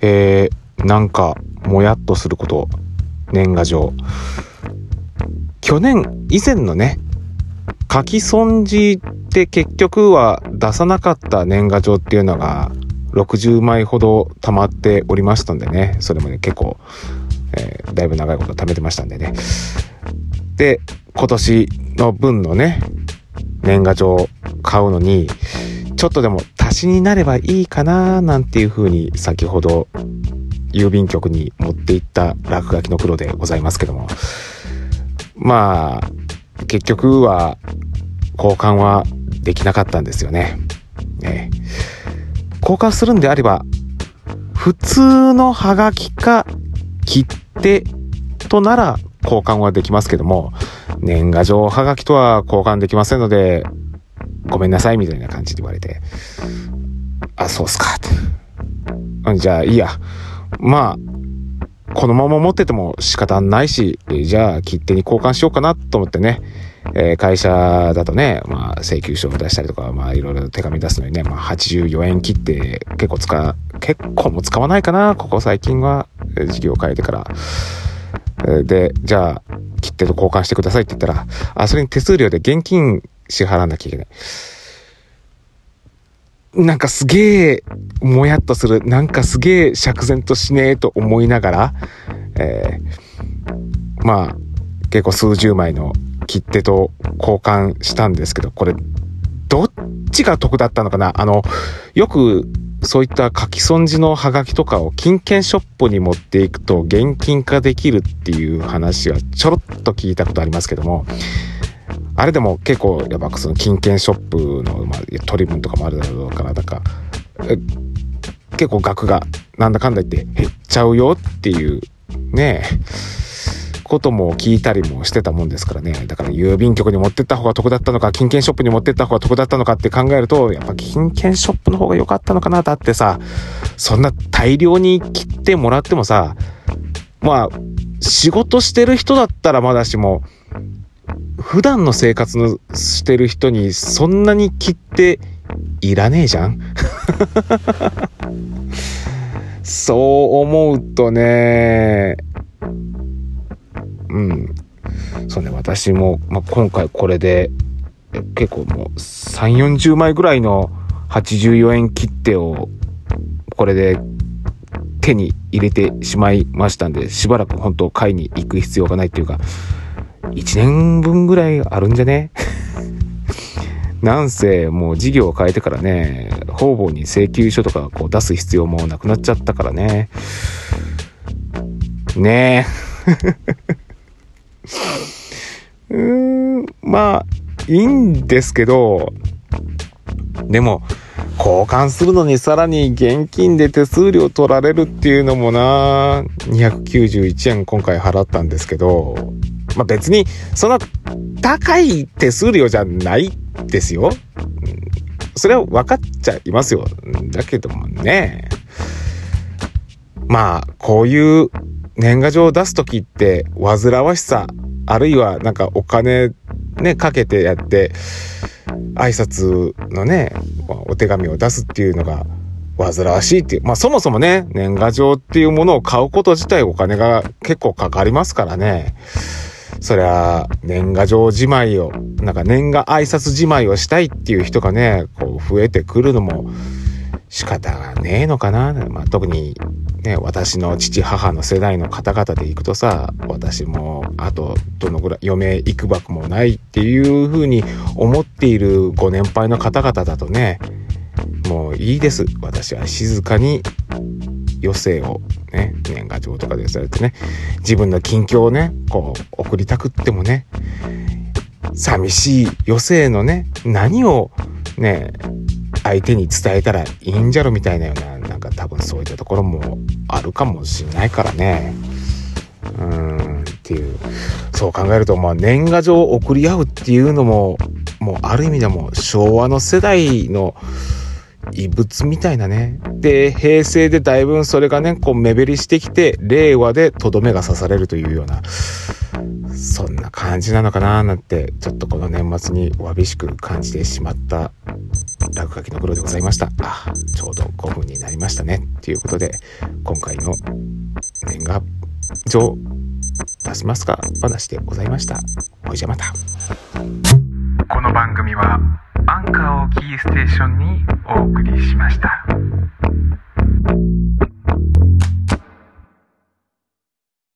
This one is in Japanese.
えー、なんかもやっとすること年賀状。去年以前のね書き損じて結局は出さなかった年賀状っていうのが60枚ほど溜まっておりましたんでね。それもね結構、えー、だいぶ長いこと貯めてましたんでね。で今年の分のね年賀状買うのにちょっとでも足しになればいいかななんていうふうに先ほど郵便局に持っていった落書きの黒でございますけども。まあ結局は交換はできなかったんですよね。ね交換するんであれば普通のハガキか切手となら交換はできますけども。年賀状ハガキとは交換できませんのでごめんなさいみたいな感じで言われて、あ、そうっすかって。じゃあいいや。まあ、このまま持ってても仕方ないし、じゃあ切手に交換しようかなと思ってね、えー、会社だとね、まあ請求書を出したりとか、まあいろいろ手紙出すのにね、まあ84円切って結構使、結構も使わないかな、ここ最近は、事業を変えてから。で、じゃあ、切手と交換してくださいって言ったら、あ、それに手数料で現金支払わなきゃいけない。なんかすげえ、もやっとする。なんかすげえ釈然としねえと思いながら、えー、まあ、結構数十枚の切手と交換したんですけど、これ、どっちが得だったのかな？あの、よくそういった書き損じのハガキとかを金券ショップに持っていくと現金化できるっていう話はちょろっと聞いたことありますけども、あれでも結構やっぱその金券ショップの、まあ、取り分とかもあるだろうからなんか結構額がなんだかんだ言って減っちゃうよっていうねことも聞いたりもしてたもんですからね。だから郵便局に持ってった方が得だったのか金券ショップに持ってった方が得だったのかって考えるとやっぱ金券ショップの方が良かったのかなだってさそんな大量に切ってもらってもさまあ仕事してる人だったらまだしも普段の生活のしてる人にそんなに切っていらねえじゃん？そう思うとね。うん。そうね私も、まあ、今回これで結構もう3 4 0枚ぐらいの84円切手をこれで手に入れてしまいましたんでしばらく本当買いに行く必要がないっていうか1年分ぐらいあるんじゃね？なんせもう事業を変えてからね方々に請求書とかこう出す必要もなくなっちゃったからね。ねえ。うーんまあいいんですけどでも交換するのにさらに現金で手数料取られるっていうのもな。291円今回払ったんですけど。まあ、別にそんな高い手数料じゃないですよ。それは分かっちゃいますよ。だけどもね。まあ、こういう年賀状を出す時って、煩わしさ、あるいはなんかお金ね、かけてやって、挨拶のね、お手紙を出すっていうのが、煩わしいっていう。まあそもそもね、年賀状っていうものを買うこと自体お金が結構かかりますからね。そりゃ、年賀状じまいを、なんか年賀挨拶じまいをしたいっていう人がね、こう増えてくるのも仕方がねえのかな。まあ、特にね、私の父母の世代の方々で行くとさ、私もあとどのぐらい余命いくばくもないっていうふうに思っているご年配の方々だとね、もういいです。私は静かに余生をね、年賀状とかでされてね、自分の近況をね、こう、送りたくってもね、寂しい余生のね、何をね、相手に伝えたらいいんじゃろみたいなような、なんか多分そういったところもあるかもしんないからね。うん、っていう。そう考えると、まあ年賀状を送り合うっていうのも、もうある意味でも昭和の世代の、異物みたいなね。で、平成でだいぶそれがね、こう目減りしてきて、令和でとどめが刺されるというような、そんな感じなのかななんて、ちょっとこの年末にわびしく感じてしまった落書きの頃でございました。あ、ちょうど5分になりましたね。ということで、今回の年賀状出しますか？話でございました。ほいじゃまた。この番組はアンカーをキーステーションにお送りしました。